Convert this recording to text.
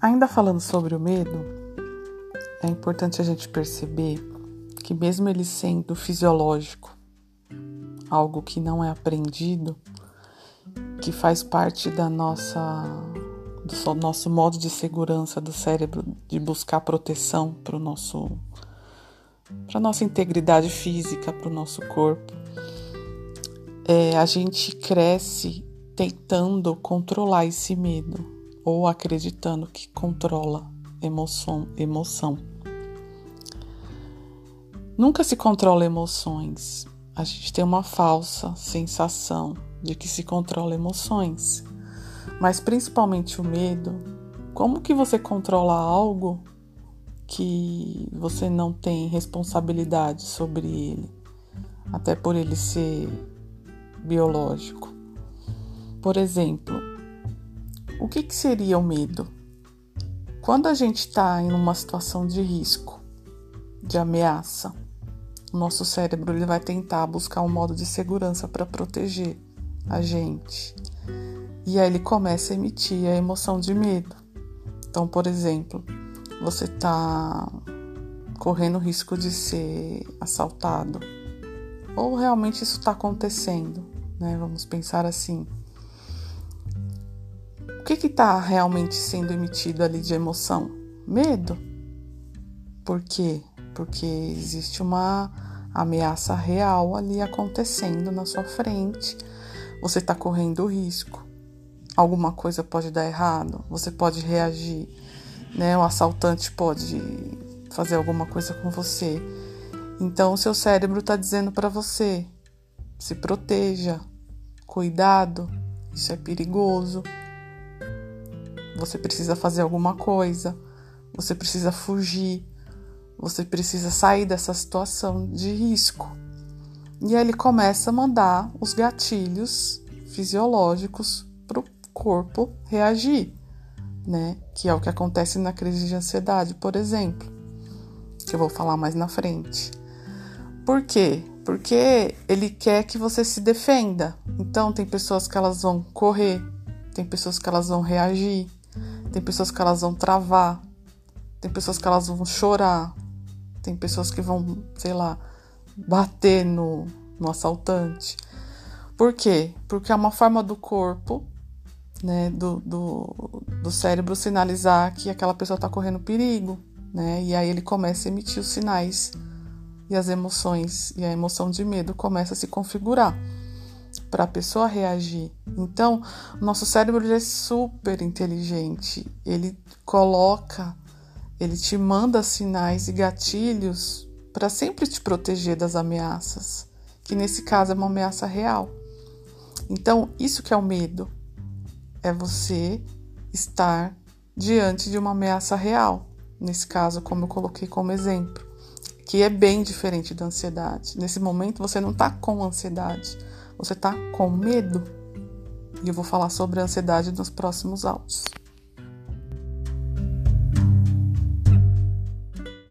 Ainda falando sobre o medo, é importante a gente perceber que, mesmo ele sendo fisiológico, algo que não é aprendido, que faz parte da nossa do nosso modo de segurança do cérebro de buscar proteção para nosso para nossa integridade física, para o nosso corpo. É, a gente cresce tentando controlar esse medo ou acreditando que controla emoção, emoção. Nunca se controla emoções. A gente tem uma falsa sensação de que se controla emoções. Mas principalmente o medo. Como que você controla algo que você não tem responsabilidade sobre ele, até por ele ser biológico. Por exemplo, o que, que seria o medo? Quando a gente está em uma situação de risco, de ameaça, o nosso cérebro ele vai tentar buscar um modo de segurança para proteger a gente. E aí ele começa a emitir a emoção de medo. Então, por exemplo, você está correndo risco de ser assaltado. Ou realmente isso está acontecendo, né? Vamos pensar assim. Que está realmente sendo emitido ali de emoção? Medo. Por quê? Porque existe uma ameaça real ali acontecendo na sua frente. Você está correndo risco. Alguma coisa pode dar errado. Você pode reagir né? O assaltante pode fazer alguma coisa com você. Então, o seu cérebro está dizendo para você: se proteja, cuidado, isso é perigoso. Você precisa fazer alguma coisa, você precisa fugir, você precisa sair dessa situação de risco. E aí ele começa a mandar os gatilhos fisiológicos para o corpo reagir né? Que é o que acontece na crise de ansiedade, por exemplo, que eu vou falar mais na frente. Por quê? Porque ele quer que você se defenda. Então tem pessoas que elas vão correr, tem pessoas que elas vão reagir, tem pessoas que elas vão travar, tem pessoas que elas vão chorar, tem pessoas que vão, sei lá, bater no, no assaltante. Por quê? Porque é uma forma do corpo né, do, do, do cérebro sinalizar que aquela pessoa está correndo perigo, né? E aí ele começa a emitir os sinais e as emoções, e a emoção de medo começa a se configurar para a pessoa reagir. Então, nosso cérebro é super inteligente, ele coloca, ele te manda sinais e gatilhos para sempre te proteger das ameaças, que nesse caso é uma ameaça real. Então, isso que é o medo é você estar diante de uma ameaça real. Nesse caso, como eu coloquei como exemplo, que é bem diferente da ansiedade. Nesse momento, você não está com ansiedade, você está com medo. E eu vou falar sobre a ansiedade nos próximos áudios.